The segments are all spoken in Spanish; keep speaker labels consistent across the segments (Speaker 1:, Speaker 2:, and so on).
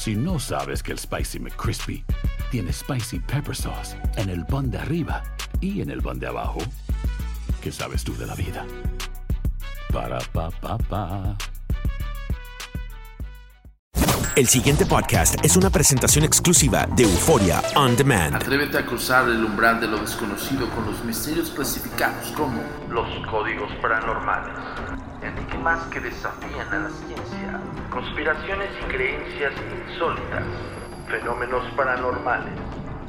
Speaker 1: Si no sabes que el Spicy McCrispy tiene Spicy Pepper Sauce en el pan de arriba y en el pan de abajo, ¿qué sabes tú de la vida? Para, pa, pa, pa.
Speaker 2: El siguiente podcast es una presentación exclusiva de Euforia On Demand.
Speaker 3: Atrévete a cruzar el umbral de lo desconocido con los misterios clasificados como los códigos paranormales, enigmas que desafían a la ciencia, conspiraciones y creencias insólitas, fenómenos paranormales,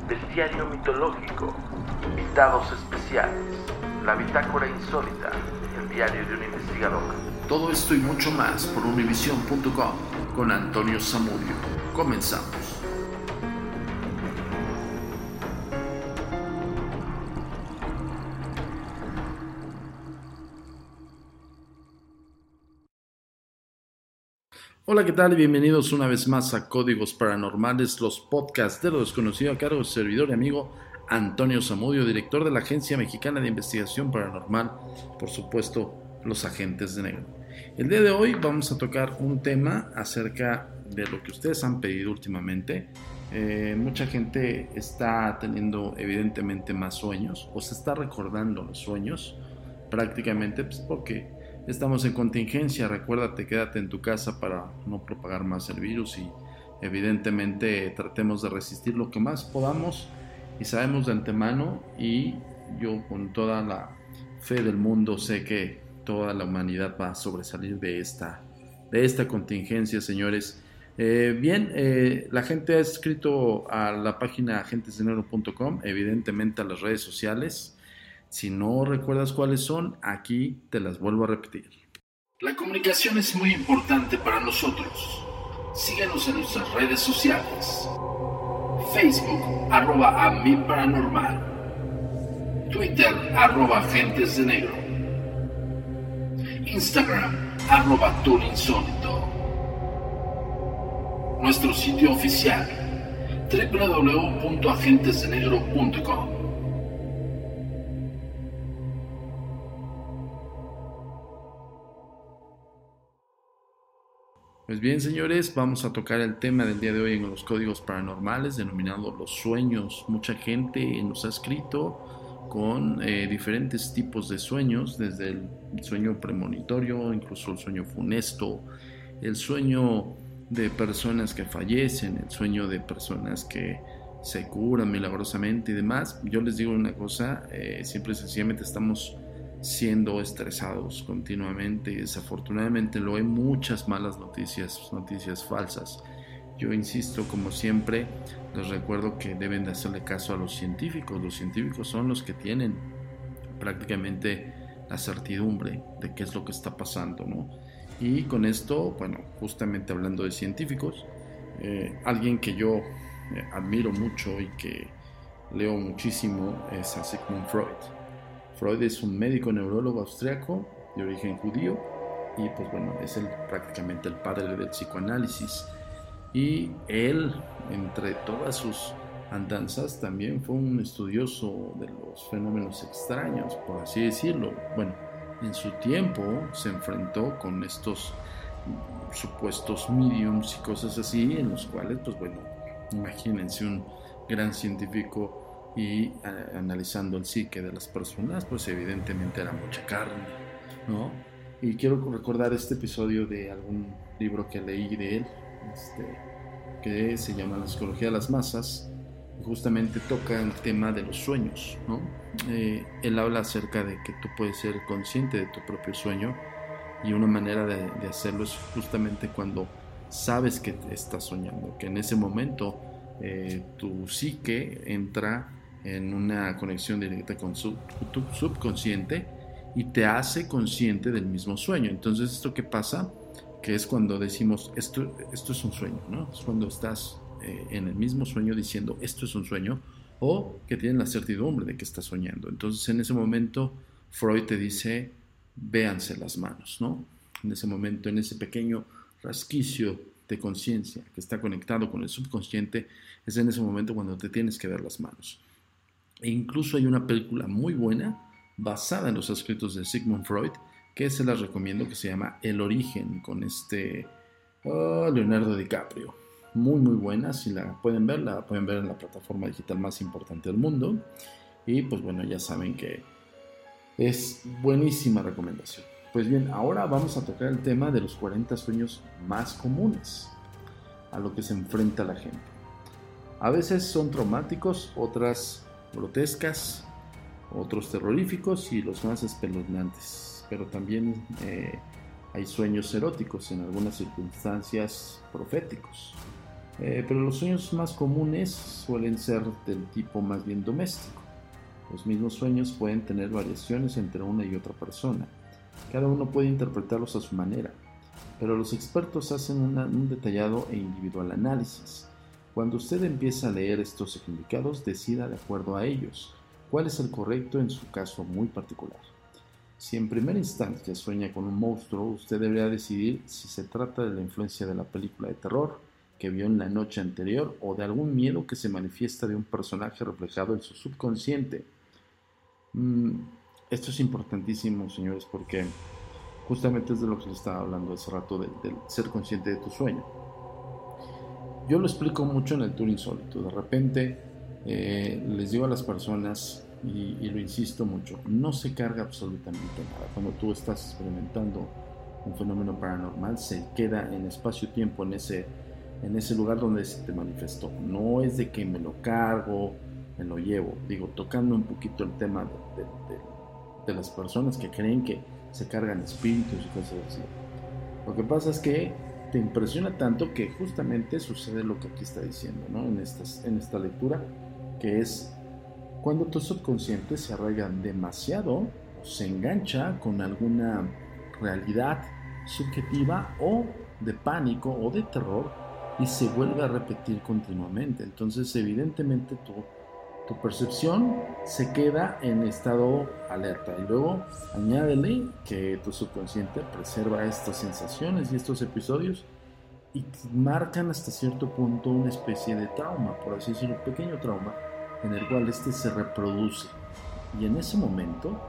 Speaker 3: bestiario mitológico, invitados especiales, la bitácora insólita, el diario de un investigador. Todo esto y mucho más por univision.com con Antonio Zamudio. Comenzamos. Hola, ¿qué tal? Bienvenidos una vez más a Códigos Paranormales, los podcasts de lo desconocido a cargo del servidor y amigo Antonio Zamudio, director de la Agencia Mexicana de Investigación Paranormal, por supuesto, los agentes de negro. El día de hoy vamos a tocar un tema acerca de lo que ustedes han pedido últimamente. Eh, mucha gente está teniendo evidentemente más sueños o se está recordando los sueños prácticamente pues, porque estamos en contingencia. Recuérdate, quédate en tu casa para no propagar más el virus y evidentemente tratemos de resistir lo que más podamos y sabemos de antemano y yo con toda la fe del mundo sé que toda la humanidad va a sobresalir de esta, de esta contingencia, señores. Eh, bien, eh, la gente ha escrito a la página agentesdenero.com, evidentemente a las redes sociales. Si no recuerdas cuáles son, aquí te las vuelvo a repetir. La comunicación es muy importante para nosotros. Síguenos en nuestras redes sociales. Facebook, arroba a paranormal. Twitter, arroba agentes de negro. Instagram, arroba insólito. Nuestro sitio oficial, www.agentesdenegro.com. Pues bien, señores, vamos a tocar el tema del día de hoy en los códigos paranormales, denominado los sueños. Mucha gente nos ha escrito con eh, diferentes tipos de sueños, desde el sueño premonitorio, incluso el sueño funesto, el sueño de personas que fallecen, el sueño de personas que se curan milagrosamente y demás. Yo les digo una cosa, eh, siempre sencillamente estamos siendo estresados continuamente y desafortunadamente lo hay muchas malas noticias, noticias falsas. Yo insisto, como siempre, les recuerdo que deben de hacerle caso a los científicos. Los científicos son los que tienen prácticamente la certidumbre de qué es lo que está pasando, ¿no? Y con esto, bueno, justamente hablando de científicos, eh, alguien que yo eh, admiro mucho y que leo muchísimo es a Sigmund Freud. Freud es un médico neurólogo austriaco de origen judío y pues bueno, es el, prácticamente el padre del psicoanálisis. Y él, entre todas sus andanzas, también fue un estudioso de los fenómenos extraños, por así decirlo. Bueno, en su tiempo se enfrentó con estos supuestos mediums y cosas así, en los cuales, pues bueno, imagínense un gran científico y eh, analizando el psique de las personas, pues evidentemente era mucha carne, ¿no? Y quiero recordar este episodio de algún libro que leí de él, este, que se llama La psicología de las masas, justamente toca el tema de los sueños, ¿no? Eh, él habla acerca de que tú puedes ser consciente de tu propio sueño y una manera de, de hacerlo es justamente cuando sabes que estás soñando, que en ese momento eh, tu psique entra en una conexión directa con su, tu subconsciente y te hace consciente del mismo sueño. Entonces, ¿esto qué pasa? Que es cuando decimos, esto, esto es un sueño, ¿no? Es cuando estás eh, en el mismo sueño diciendo, esto es un sueño, o que tienes la certidumbre de que estás soñando. Entonces, en ese momento, Freud te dice, véanse las manos, ¿no? En ese momento, en ese pequeño rasquicio de conciencia que está conectado con el subconsciente, es en ese momento cuando te tienes que ver las manos. E incluso hay una película muy buena basada en los escritos de Sigmund Freud que se las recomiendo que se llama El origen con este oh, Leonardo DiCaprio. Muy muy buena, si la pueden ver, la pueden ver en la plataforma digital más importante del mundo. Y pues bueno, ya saben que es buenísima recomendación. Pues bien, ahora vamos a tocar el tema de los 40 sueños más comunes a lo que se enfrenta la gente. A veces son traumáticos, otras grotescas, otros terroríficos y los más espeluznantes. Pero también eh, hay sueños eróticos, en algunas circunstancias proféticos. Eh, pero los sueños más comunes suelen ser del tipo más bien doméstico. Los mismos sueños pueden tener variaciones entre una y otra persona cada uno puede interpretarlos a su manera, pero los expertos hacen un detallado e individual análisis. Cuando usted empieza a leer estos significados, decida de acuerdo a ellos cuál es el correcto en su caso muy particular. Si en primera instancia sueña con un monstruo, usted deberá decidir si se trata de la influencia de la película de terror que vio en la noche anterior o de algún miedo que se manifiesta de un personaje reflejado en su subconsciente. Mm, esto es importantísimo, señores, porque justamente es de lo que les estaba hablando hace rato, del, ser consciente de tu sueño. Yo lo explico mucho en el tour insólito. De repente eh, les digo a las personas, y, lo insisto mucho, no se carga absolutamente nada. Cuando tú estás experimentando un fenómeno paranormal, se queda en espacio-tiempo en ese, en ese lugar donde se te manifestó. No es de que me lo cargo, me lo llevo. Digo, tocando un poquito el tema de, de las personas que creen que se cargan espíritus y cosas así. Lo que pasa es que te impresiona tanto que justamente sucede lo que aquí está diciendo, ¿no? En, en esta lectura, que es cuando tu subconsciente se arraiga demasiado se engancha con alguna realidad subjetiva o de pánico o de terror y se vuelve a repetir continuamente. Entonces, evidentemente, tú tu percepción se queda en estado alerta y luego añádele que tu subconsciente preserva estas sensaciones y estos episodios y marcan hasta cierto punto una especie de trauma, por así decirlo, un pequeño trauma en el cual este se reproduce. Y en ese momento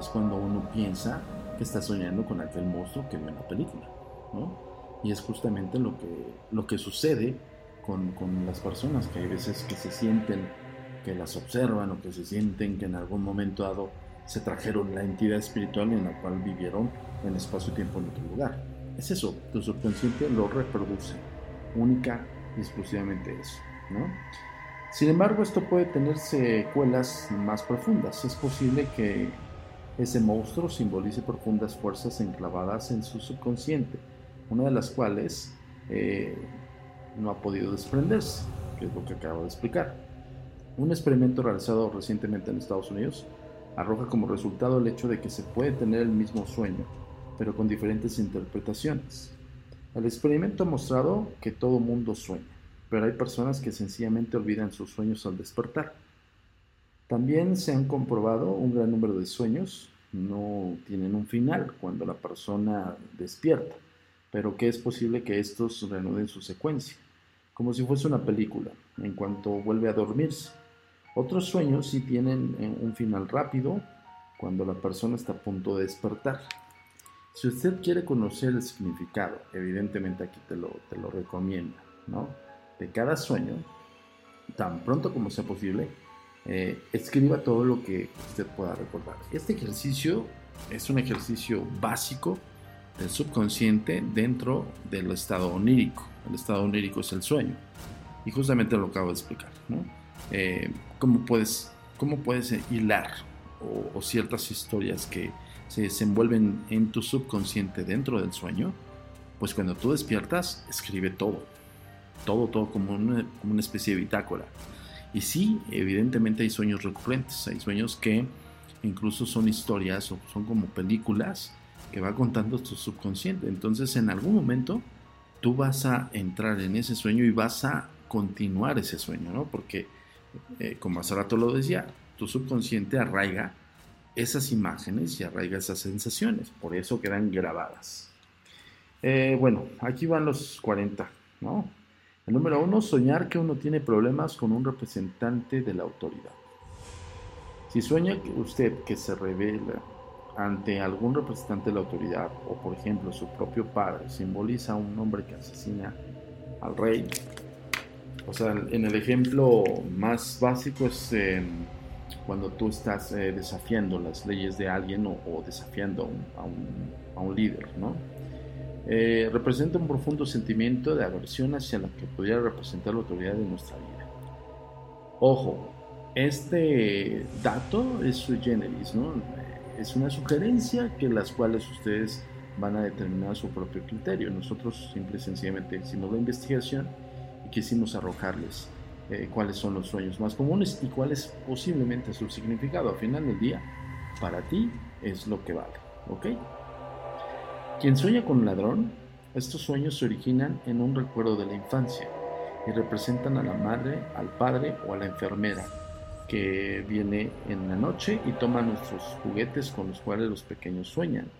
Speaker 3: es cuando uno piensa que está soñando con aquel monstruo que ve en la película, ¿no? Y es justamente lo que, lo que sucede con, con las personas, que hay veces que se sienten que las observan o que se sienten que en algún momento dado se trajeron la entidad espiritual en la cual vivieron en espacio-tiempo en otro lugar. Es eso, tu subconsciente lo reproduce, única y exclusivamente eso. ¿no? Sin embargo, esto puede tener secuelas más profundas. Es posible que ese monstruo simbolice profundas fuerzas enclavadas en su subconsciente, una de las cuales eh, no ha podido desprenderse, que es lo que acabo de explicar. Un experimento realizado recientemente en Estados Unidos arroja como resultado el hecho de que se puede tener el mismo sueño, pero con diferentes interpretaciones. El experimento ha mostrado que todo mundo sueña, pero hay personas que sencillamente olvidan sus sueños al despertar. También se han comprobado un gran número de sueños no tienen un final cuando la persona despierta, pero que es posible que estos reanuden su secuencia, como si fuese una película, en cuanto vuelve a dormirse. Otros sueños sí tienen eh, un final rápido cuando la persona está a punto de despertar. Si usted quiere conocer el significado, evidentemente aquí te lo, te lo recomiendo, ¿no? De cada sueño, tan pronto como sea posible, eh, escriba todo lo que usted pueda recordar. Este ejercicio es un ejercicio básico del subconsciente dentro del estado onírico. El estado onírico es el sueño. Y justamente lo acabo de explicar. ¿no? Eh, ¿cómo, puedes, ¿Cómo puedes hilar o, o, ciertas historias que se desenvuelven en tu subconsciente dentro del sueño? Pues cuando tú despiertas, escribe todo. Todo, todo como una, como una especie de bitácora. Y sí, evidentemente hay sueños recurrentes, hay sueños que incluso son historias o son como películas que va contando tu subconsciente. Entonces en algún momento tú vas a entrar en ese sueño y vas a continuar ese sueño, ¿no? Porque, eh, como hace rato lo decía, tu subconsciente arraiga esas imágenes y arraiga esas sensaciones, por eso quedan grabadas. Eh, bueno, aquí van los 40, ¿no? El número uno, soñar que uno tiene problemas con un representante de la autoridad. Si sueña usted que se revela ante algún representante de la autoridad, o por ejemplo su propio padre, simboliza a un hombre que asesina al rey, o sea, en el ejemplo más básico es eh, cuando tú estás eh, desafiando las leyes de alguien o, o desafiando a un, a un líder, ¿no? Eh, representa un profundo sentimiento de aversión hacia lo que pudiera representar la autoridad de nuestra vida. Ojo, este dato es sui generis, ¿no? Es una sugerencia que las cuales ustedes van a determinar su propio criterio. Nosotros simple y sencillamente hicimos la investigación quisimos arrojarles eh, cuáles son los sueños más comunes y cuál es posiblemente su significado. Al final del día, para ti es lo que vale, ¿ok? Quien sueña con un ladrón, estos sueños se originan en un recuerdo de la infancia y representan a la madre, al padre o a la enfermera que viene en la noche y toma nuestros juguetes con los cuales los pequeños sueñan.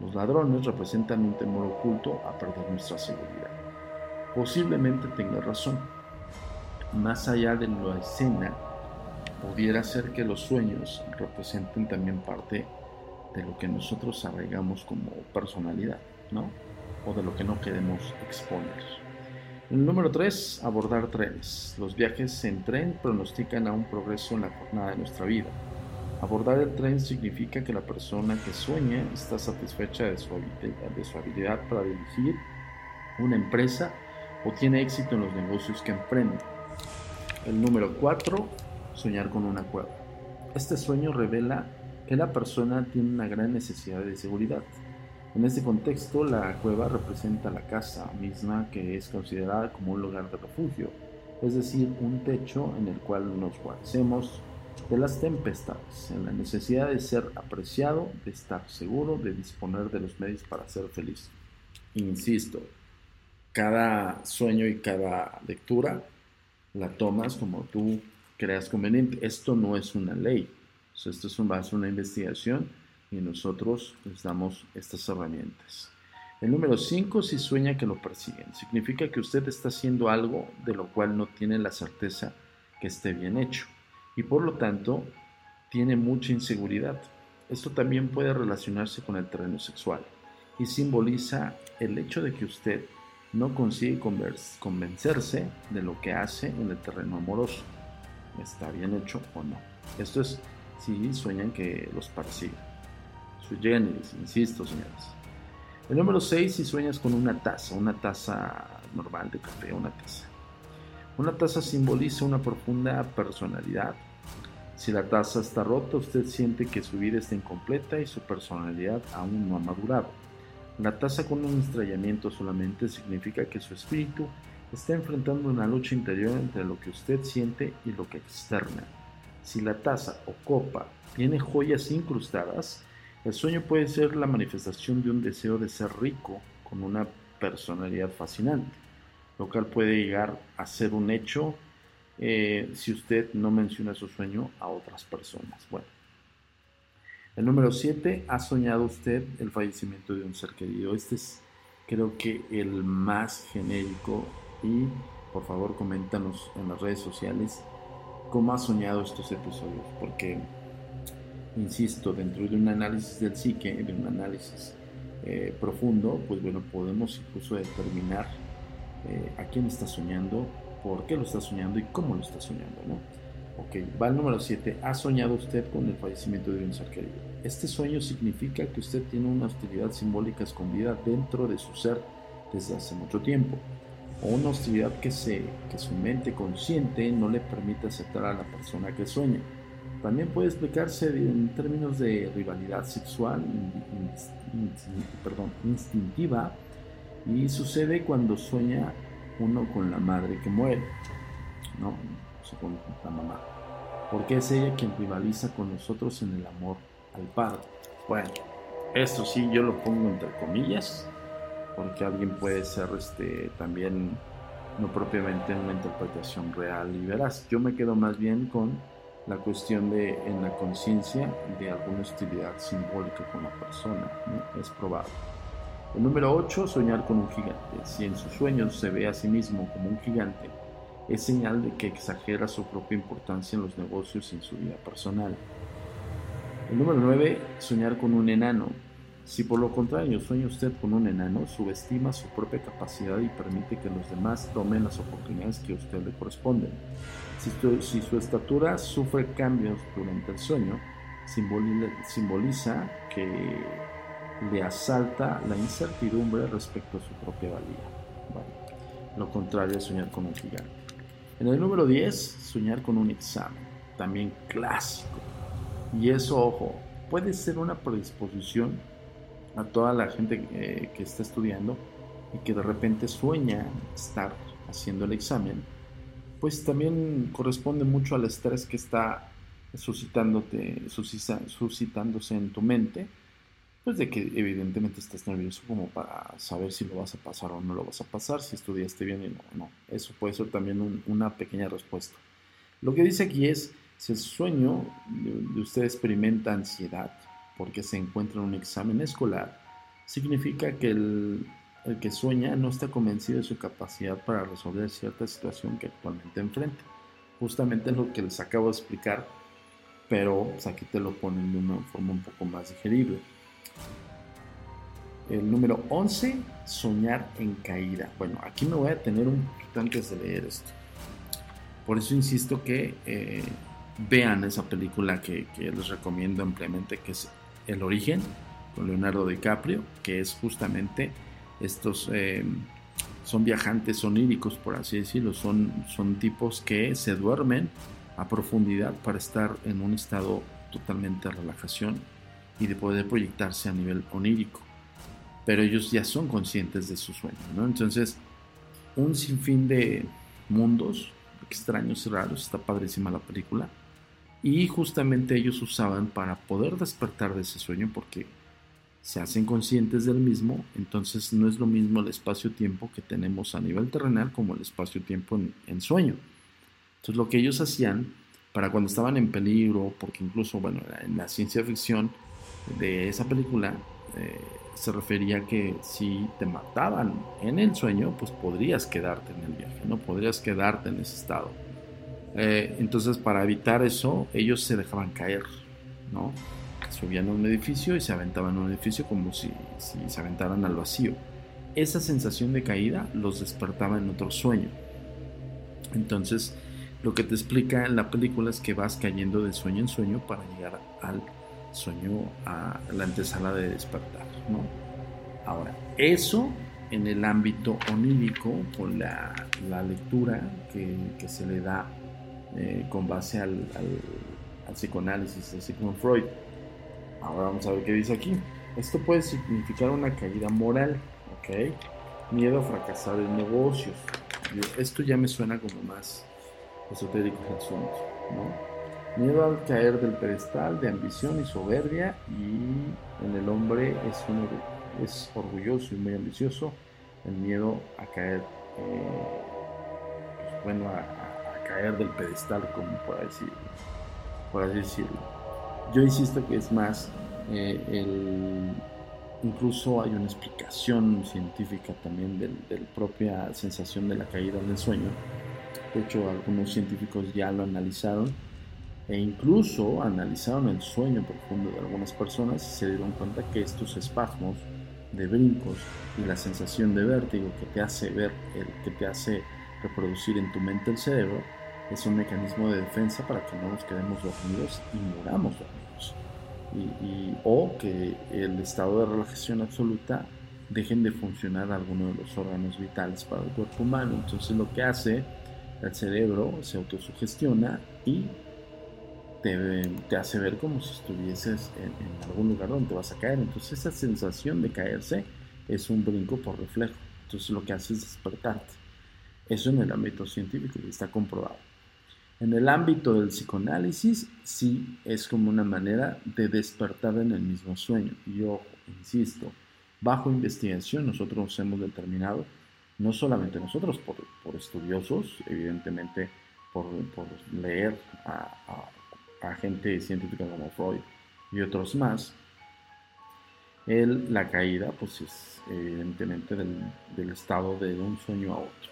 Speaker 3: Los ladrones representan un temor oculto a perder nuestra seguridad. Posiblemente tenga razón. Más allá de la escena, pudiera ser que los sueños representen también parte de lo que nosotros arraigamos como personalidad, ¿no? O de lo que no queremos exponer. El número 3, abordar trenes. Los viajes en tren pronostican a un progreso en la jornada de nuestra vida. Abordar el tren significa que la persona que sueña está satisfecha de su, de su habilidad para dirigir una empresa o tiene éxito en los negocios que emprende. El número 4, soñar con una cueva. Este sueño revela que la persona tiene una gran necesidad de seguridad. En este contexto, la cueva representa la casa misma que es considerada como un lugar de refugio, es decir, un techo en el cual nos guardemos de las tempestades, en la necesidad de ser apreciado, de estar seguro, de disponer de los medios para ser feliz. Insisto, cada sueño y cada lectura la tomas como tú creas conveniente. Esto no es una ley, esto es un, va a una investigación y nosotros les damos estas herramientas. El número 5, si sueña que lo persiguen, significa que usted está haciendo algo de lo cual no tiene la certeza que esté bien hecho y por lo tanto tiene mucha inseguridad. Esto también puede relacionarse con el terreno sexual y simboliza el hecho de que usted no consigue convencerse de lo que hace en el terreno amoroso. ¿Está bien hecho o no? Esto es si sueñan que los persiguen. Su generis, insisto, señores. El número 6, si sueñas con una taza, una taza normal de café, una taza. Una taza simboliza una profunda personalidad. Si la taza está rota, usted siente que su vida está incompleta y su personalidad aún no ha madurado. La taza con un estrellamiento solamente significa que su espíritu está enfrentando una lucha interior entre lo que usted siente y lo que externa. Si la taza o copa tiene joyas incrustadas, el sueño puede ser la manifestación de un deseo de ser rico con una personalidad fascinante, lo cual puede llegar a ser un hecho eh, si usted no menciona su sueño a otras personas. Bueno, El número 7, ¿ha soñado usted el fallecimiento de un ser querido? Este es creo que el más genérico y por favor coméntanos en las redes sociales cómo has soñado estos episodios, porque, insisto, dentro de un análisis del psique, de un análisis eh, profundo, pues bueno, podemos incluso determinar eh, a quién está soñando, por qué lo está soñando y cómo lo está soñando, ¿no? Ok, va el número 7. ¿Ha soñado usted con el fallecimiento de un ser querido? Este sueño significa que usted tiene una hostilidad simbólica escondida dentro de su ser desde hace mucho tiempo, o una hostilidad que, se, que su mente consciente no le permite aceptar a la persona que sueña. También puede explicarse en términos de rivalidad sexual, perdón, instintiva, y sucede cuando sueña uno con la madre que muere, ¿no? Con la mamá, porque es ella quien rivaliza con nosotros en el amor al Padre. Bueno, esto sí yo lo pongo entre comillas, porque alguien puede ser este, también no propiamente una interpretación real y veraz. Yo me quedo más bien con la cuestión de en la conciencia de alguna hostilidad simbólica con la persona, es probable. El número 8, soñar con un gigante. Si en sus sueños se ve a sí mismo como un gigante, es señal de que exagera su propia importancia en los negocios y en su vida personal. El número 9, soñar con un enano. Si por lo contrario sueña usted con un enano, subestima su propia capacidad y permite que los demás tomen las oportunidades que a usted le corresponden. Si, su estatura sufre cambios durante el sueño, simboliza que le asalta la incertidumbre respecto a su propia valía. lo contrario es soñar con un gigante. En el número 10, soñar con un examen, también clásico. Y eso, ojo, puede ser una predisposición a toda la gente eh, que está estudiando y que de repente sueña estar haciendo el examen, pues también corresponde mucho al estrés que está suscitándose en tu mente pues de que evidentemente estás nervioso como para saber si lo vas a pasar o no lo vas a pasar, si estudiaste bien o no, Eso puede ser también una pequeña respuesta. Lo que dice aquí es, si el sueño de, usted experimenta ansiedad porque se encuentra en un examen escolar, significa que el, el que sueña no está convencido de su capacidad para resolver cierta situación que actualmente enfrenta. Justamente es lo que les acabo de explicar, pero aquí te lo ponen de una forma un poco más digerible. El número 11, soñar en caída. Bueno, aquí me voy a tener un poquito antes de leer esto. Por eso insisto que eh, vean esa película que, les recomiendo ampliamente, que es El origen, con Leonardo DiCaprio, que es justamente estos... Eh, son viajantes oníricos, por así decirlo, son, son tipos que se duermen a profundidad para estar en un estado totalmente de relajación y de poder proyectarse a nivel onírico. Pero ellos ya son conscientes de su sueño, ¿no? Entonces, un sinfín de mundos extraños y raros, está padrísima la película, y justamente ellos usaban para poder despertar de ese sueño porque se hacen conscientes del mismo, entonces no es lo mismo el espacio-tiempo que tenemos a nivel terrenal como el espacio-tiempo en, en, sueño. Entonces lo que ellos hacían para cuando estaban en peligro, porque incluso, bueno, en la ciencia ficción de esa película eh, se refería que si te mataban en el sueño, pues podrías quedarte en el viaje, ¿no? Podrías quedarte en ese estado. Eh, entonces, para evitar eso, ellos se dejaban caer, ¿no? Subían a un edificio y se aventaban a un edificio como si, si se aventaran al vacío. Esa sensación de caída los despertaba en otro sueño. Entonces, lo que te explica en la película es que vas cayendo de sueño en sueño para llegar al soñó a la antesala de despertar. ¿no? Ahora, eso en el ámbito onírico, con la, lectura que, se le da eh, con base al, psicoanálisis de Sigmund Freud. Ahora vamos a ver qué dice aquí. Esto puede significar una caída moral, ¿ok? Miedo a fracasar en negocios. Esto ya me suena como más esotérico el asunto, ¿no? Miedo al caer del pedestal de ambición y soberbia y en el hombre es, es orgulloso y muy ambicioso. El miedo a caer, eh, bueno, a, caer del pedestal, como por decir, por así decirlo. Yo insisto que es más, eh, el, incluso hay una explicación científica también de la propia sensación de la caída del sueño. De hecho, algunos científicos ya lo analizaron e incluso analizaron el sueño profundo de algunas personas y se dieron cuenta que estos espasmos de brincos y la sensación de vértigo que te hace ver, el, que te hace reproducir en tu mente el cerebro, es un mecanismo de defensa para que no nos quedemos dormidos y muramos dormidos. Y, o que el estado de relajación absoluta dejen de funcionar algunos de los órganos vitales para el cuerpo humano. Entonces lo que hace el cerebro se autosugestiona y te, hace ver como si estuvieses en, algún lugar donde te vas a caer. Entonces esa sensación de caerse es un brinco por reflejo. Entonces lo que hace es despertarte. Eso en el ámbito científico está comprobado. En el ámbito del psicoanálisis sí es como una manera de despertar en el mismo sueño. Y yo insisto, bajo investigación nosotros hemos determinado, no solamente nosotros, por, estudiosos, evidentemente por, leer a a gente científica como Freud y otros más, el, la caída pues es evidentemente del, del, estado de un sueño a otro.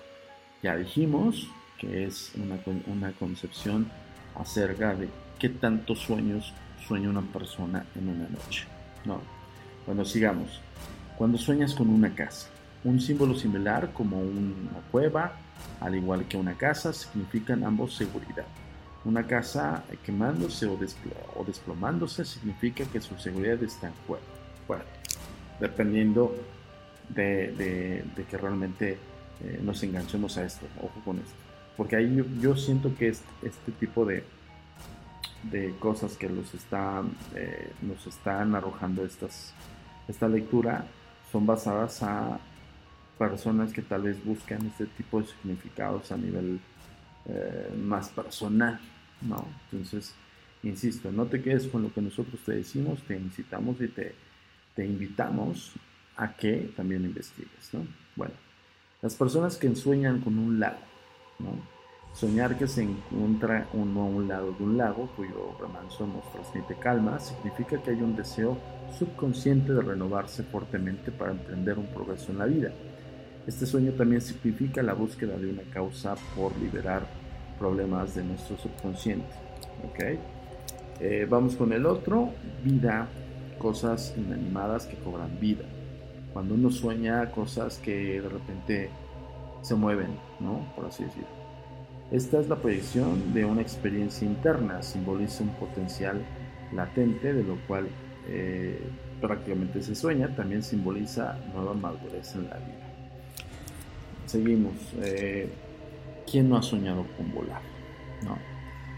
Speaker 3: Ya dijimos que es una, una concepción acerca de qué tantos sueños sueña una persona en una noche. No. Bueno, sigamos. Cuando sueñas con una casa, un símbolo similar como una cueva, al igual que una casa, significan ambos seguridad. Una casa quemándose o, desplomándose significa que su seguridad está fuera, dependiendo de, que realmente eh, nos enganchemos a esto. Ojo con esto. Porque ahí yo, siento que este, tipo de, cosas que eh, nos están arrojando esta lectura son basadas a personas que tal vez buscan este tipo de significados a nivel eh, más personal. ¿no? Entonces, insisto, no te quedes con lo que nosotros te decimos, te incitamos y te, te invitamos a que también investigues, ¿no? Bueno, las personas que sueñan con un lago, ¿no? Soñar que se encuentra uno a un lado de un lago cuyo remanso nos transmite calma significa que hay un deseo subconsciente de renovarse fuertemente para emprender un progreso en la vida. Este sueño también significa la búsqueda de una causa por liberar problemas de nuestro subconsciente. ¿ok? Eh, vamos con el otro, vida, cosas inanimadas que cobran vida. Cuando uno sueña cosas que de repente se mueven, ¿no? Por así decirlo. Esta es la proyección de una experiencia interna, simboliza un potencial latente, de lo cual eh, prácticamente se sueña, también simboliza nueva madurez en la vida. Seguimos. Eh, ¿quién no ha soñado con volar? ¿No?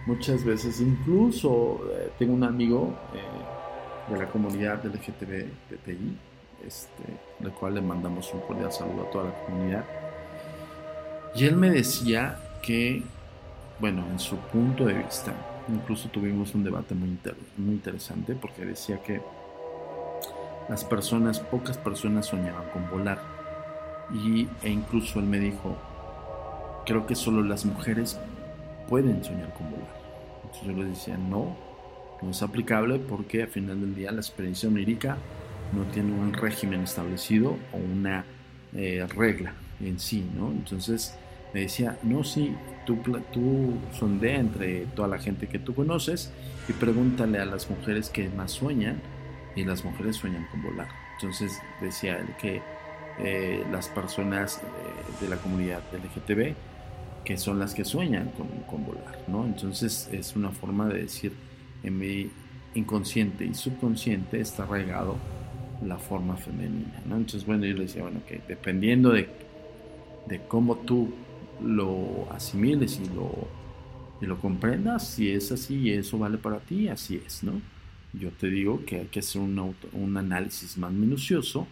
Speaker 3: Muchas veces, incluso eh, tengo un amigo eh, de la comunidad LGTBI, este, del cual le mandamos un cordial saludo a toda la comunidad. Y él me decía que, bueno, en su punto de vista, incluso tuvimos un debate muy, muy interesante porque decía que las personas, pocas personas soñaban con volar. Y, e incluso él me dijo, creo que solo las mujeres pueden soñar con volar. Entonces yo les decía, no, no es aplicable porque al final del día la experiencia onírica no tiene un régimen establecido o una eh, regla en sí, ¿no? Entonces me decía, no, sí, tú, tú sondea entre toda la gente que tú conoces y pregúntale a las mujeres que más sueñan y las mujeres sueñan con volar. Entonces decía él que eh, las personas de la comunidad LGTB que son las que sueñan con, volar, ¿no? Entonces es una forma de decir, en mi inconsciente y subconsciente está arraigado la forma femenina. Entonces, bueno, yo le decía, bueno, que dependiendo de, de cómo tú lo asimiles y lo, y lo comprendas, si es así y eso vale para ti, así es, ¿no? Yo te digo que hay que hacer un, un análisis más minucioso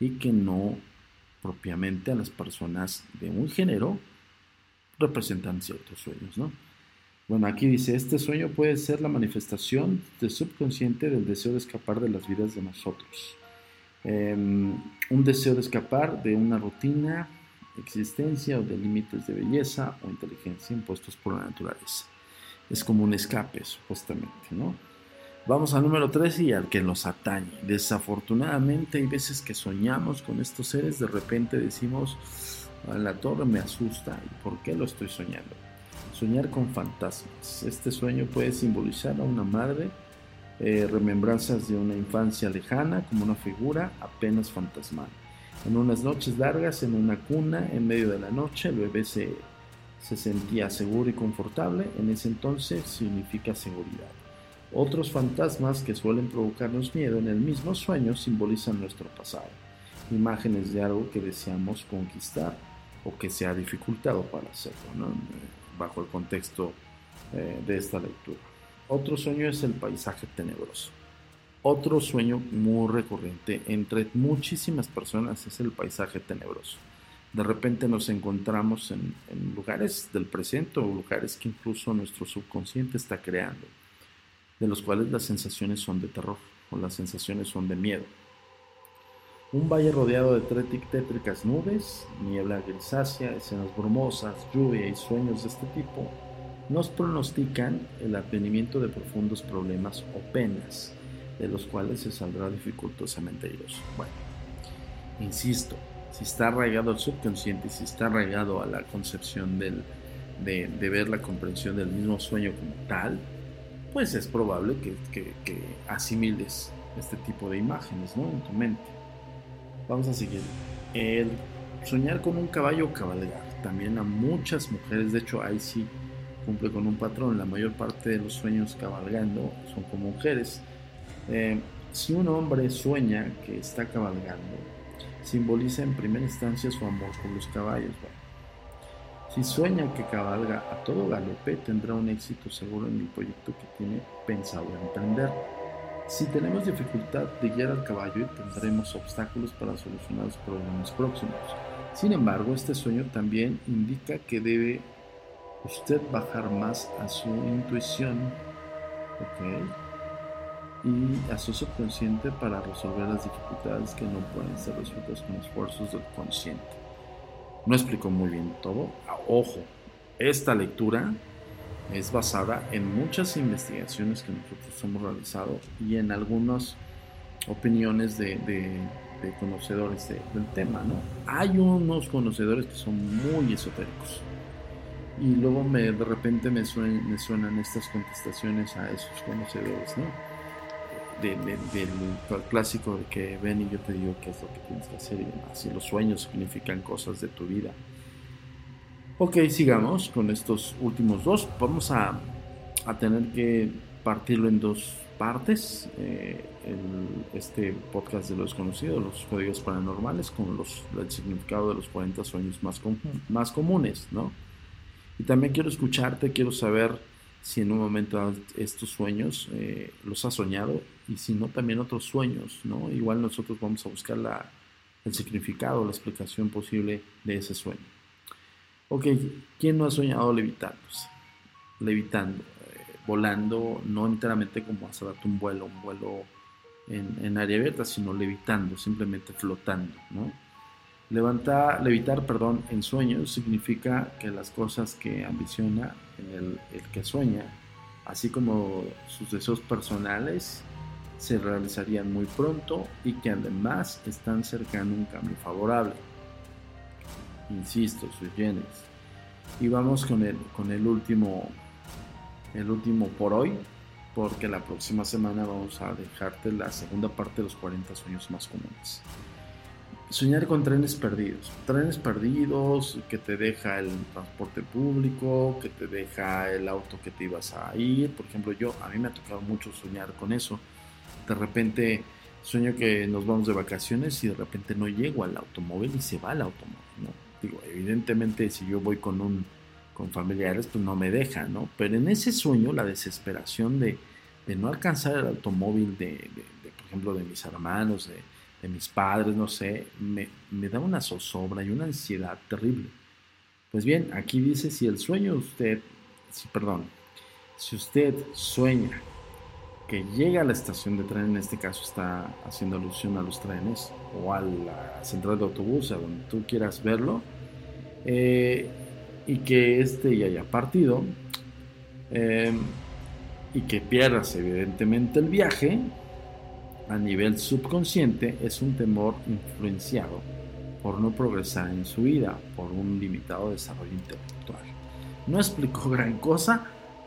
Speaker 3: y que no propiamente a las personas de un género representan ciertos sueños, ¿no? Bueno, aquí dice, este sueño puede ser la manifestación del subconsciente del deseo de escapar de las vidas de nosotros. Em, un deseo de escapar de una rutina, existencia o de límites de belleza o inteligencia impuestos por la naturaleza. Es como un escape, supuestamente, ¿no? Vamos al número 3 y al que nos atañe. Desafortunadamente hay veces que soñamos con estos seres, de repente decimos, la torre me asusta, ¿y por qué lo estoy soñando? Soñar con fantasmas. Este sueño puede simbolizar a una madre, eh, remembranzas de una infancia lejana como una figura apenas fantasmal. En unas noches largas, en una cuna, en medio de la noche, el bebé se, se sentía seguro y confortable. En ese entonces significa seguridad. Otros fantasmas que suelen provocarnos miedo en el mismo sueño simbolizan nuestro pasado, imágenes de algo que deseamos conquistar o que se ha dificultado para hacerlo, bajo el contexto eh, de esta lectura. Otro sueño es el paisaje tenebroso. Otro sueño muy recurrente entre muchísimas personas es el paisaje tenebroso. De repente nos encontramos en, lugares del presente o lugares que incluso nuestro subconsciente está creando, de los cuales las sensaciones son de terror o las sensaciones son de miedo. Un valle rodeado de tétricas nubes, niebla grisácea, escenas brumosas, lluvia y sueños de este tipo nos pronostican el advenimiento de profundos problemas o penas de los cuales se saldrá dificultosamente airoso. Bueno, insisto, si está arraigado al subconsciente, si está arraigado a la concepción del, de, ver la comprensión del mismo sueño como tal, pues es probable que, que, asimiles este tipo de imágenes ¿no? en tu mente. Vamos a seguir. El soñar con un caballo cabalgar. También a muchas mujeres, de hecho ahí sí cumple con un patrón. La mayor parte de los sueños cabalgando son con mujeres. Eh, si un hombre sueña que está cabalgando, simboliza en primera instancia su amor por los caballos. Si sueña que cabalga a todo galope, tendrá un éxito seguro en el proyecto que tiene pensado emprender. Si tenemos dificultad de guiar al caballo, tendremos obstáculos para solucionar los problemas próximos. Sin embargo, este sueño también indica que debe usted bajar más a su intuición. y a su subconsciente para resolver las dificultades que no pueden ser resueltas con esfuerzos del consciente. No explico muy bien todo. Ah, ojo, esta lectura es basada en muchas investigaciones que nosotros hemos realizado y en algunas opiniones de, conocedores del tema. ¿no? Hay unos conocedores que son muy esotéricos y luego me, de repente me, me suenan estas contestaciones a esos conocedores. ¿no? Del clásico de que ven y yo te digo qué es lo que tienes que hacer y demás. Y los sueños significan cosas de tu vida. Ok, sigamos con estos últimos dos. Vamos a, a tener que partirlo en dos partes. Eh, este podcast de lo desconocido, los códigos paranormales, con los, el significado de los 40 sueños más, más comunes, ¿no? Y también quiero escucharte, quiero saber si en un momento estos sueños eh, los has soñado y si no también otros sueños, ¿no? Igual nosotros vamos a buscar la, el significado, la explicación posible de ese sueño. Ok, ¿quién no ha soñado levitando? Levitando, eh, volando, no enteramente como hace rato un vuelo, un vuelo en, en área abierta, sino levitando, simplemente flotando, ¿no? Levantar, levitar, perdón, en sueños significa que las cosas que ambiciona el, el que sueña, así como sus deseos personales, se realizarían muy pronto y que además están cercano a un cambio favorable. Insisto, sus genes. Y vamos con el, con el último, el último por hoy, porque la próxima semana vamos a dejarte la segunda parte de los 40 sueños más comunes. Soñar con trenes perdidos. Trenes perdidos que te deja el transporte público, que te deja el auto que te ibas a ir. Por ejemplo, yo, a mí me ha tocado mucho soñar con eso. De repente sueño que nos vamos de vacaciones y de repente no llego al automóvil y se va el automóvil, ¿no? Digo, evidentemente si yo voy con un con familiares, pues no me deja, ¿no? Pero en ese sueño, la desesperación de, no alcanzar el automóvil de, por ejemplo, de mis hermanos, de, de mis padres, no sé, me, me, da una zozobra y una ansiedad terrible. Pues bien, aquí dice, si el sueño usted, si, perdón, si usted sueña que llega a la estación de tren, en este caso está haciendo alusión a los trenes o a la central de autobús, a donde tú quieras verlo, eh, y que este ya haya partido, eh, y que pierdas evidentemente el viaje, a nivel subconsciente es un temor influenciado por no progresar en su vida, por un limitado desarrollo intelectual. No explicó gran cosa,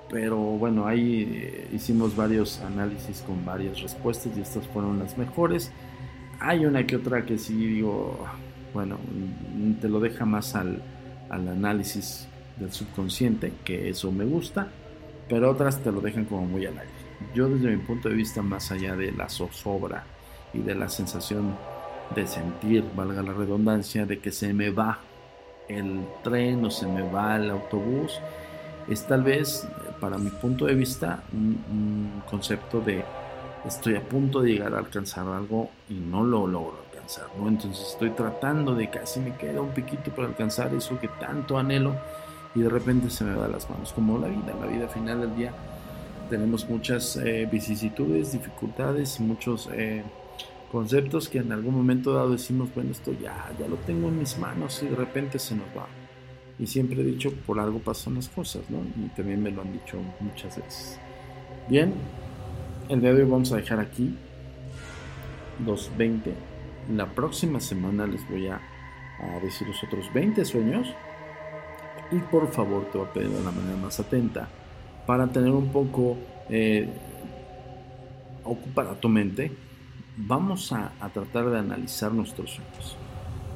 Speaker 3: pero bueno, ahí eh, hicimos varios análisis con varias respuestas y estas fueron las mejores. Hay una que otra que sí digo, bueno, te lo deja más al análisis del subconsciente, que eso me gusta, pero otras te lo dejan como muy al aire. Yo desde mi punto de vista, más allá de la zozobra y de la sensación de sentir, valga la redundancia, de que se me va el tren o se me va el autobús, es tal vez, para mi punto de vista, un, concepto de estoy a punto de llegar a alcanzar algo y no lo logro alcanzar, ¿no? Entonces estoy tratando de casi me queda un piquito para alcanzar eso que tanto anhelo y de repente se me va las manos, como la vida, la vida final del día. Tenemos muchas eh, vicisitudes, dificultades, muchos eh, conceptos que en algún momento dado decimos, bueno, esto ya, ya lo tengo en mis manos y de repente se nos va. Y siempre he dicho, por algo pasan las cosas, ¿no? Y también me lo han dicho muchas veces. Bien, el día de hoy vamos a dejar aquí los 20. La próxima semana les voy a, a decir los otros 20 sueños. Y por favor, te voy a pedir de la manera más atenta para tener un poco eh, ocupada tu mente vamos a, tratar de analizar nuestros sueños.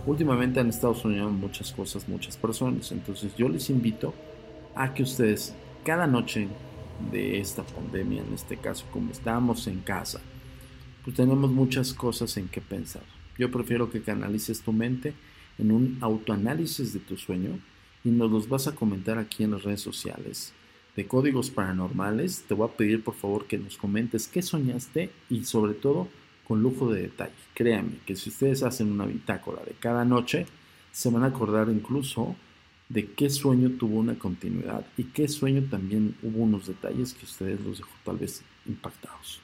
Speaker 3: Últimamente han estado soñando muchas cosas, muchas personas, entonces yo les invito a que ustedes cada noche de esta pandemia, en este caso como estamos en casa, pues tenemos muchas cosas en que pensar. Yo prefiero que canalices tu mente en un autoanálisis de tu sueño y nos los vas a comentar aquí en las redes sociales de códigos paranormales. Te voy a pedir por favor que nos comentes qué soñaste y sobre todo con lujo de detalle. Créanme que si ustedes hacen una bitácora de cada noche, se van a acordar incluso de qué sueño tuvo una continuidad y qué sueño también hubo unos detalles que ustedes los dejó tal vez impactados.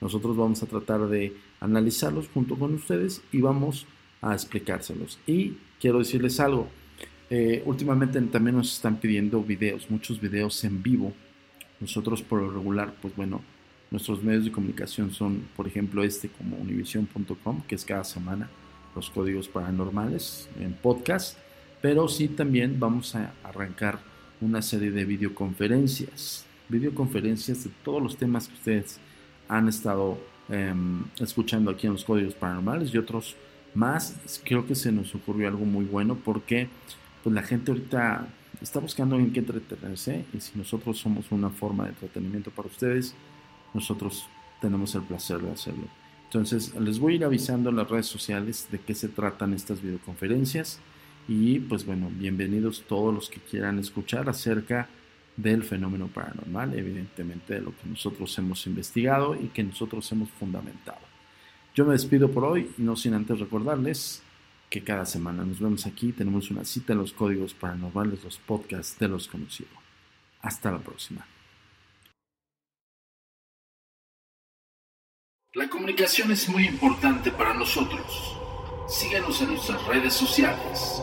Speaker 3: Nosotros vamos a tratar de analizarlos junto con ustedes y vamos a explicárselos. Y quiero decirles algo, eh, últimamente también nos están pidiendo videos, muchos videos en vivo. Nosotros por lo regular, pues bueno, Nuestros medios de comunicación son, por ejemplo, este como univision.com, que es cada semana los códigos paranormales en podcast, pero sí también vamos a arrancar una serie de videoconferencias, videoconferencias de todos los temas que ustedes han estado em, escuchando aquí en los códigos paranormales y otros más. Creo que se nos ocurrió algo muy bueno porque pues la gente ahorita está buscando en qué entretenerse y si nosotros somos una forma de entretenimiento para ustedes, nosotros tenemos el placer de hacerlo. Entonces, les voy a ir avisando en las redes sociales de qué se tratan estas videoconferencias y pues bueno, bienvenidos todos los que quieran escuchar acerca del fenómeno paranormal, evidentemente de lo que nosotros hemos investigado y que nosotros hemos fundamentado. Yo me despido por hoy, no sin antes recordarles que cada semana nos vemos aquí, tenemos una cita en los códigos paranormales, los podcasts de los conocidos. Hasta la próxima.
Speaker 1: La comunicación es muy importante para nosotros. Síguenos en nuestras redes sociales.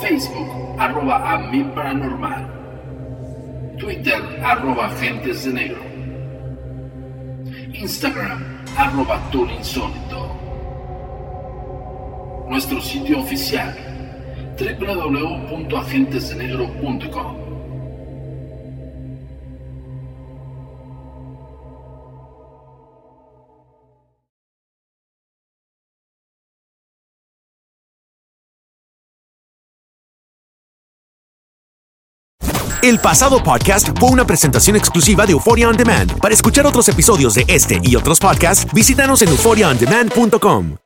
Speaker 1: Facebook, arroba a paranormal. Twitter, arroba agentes de negro. Instagram, arroba insólito. Nuestro sitio oficial, www.agentesdenegro.com.
Speaker 2: El pasado podcast fue una presentación exclusiva de Euphoria On Demand. Para escuchar otros episodios de este y otros podcasts, visítanos en euphoriaondemand.com.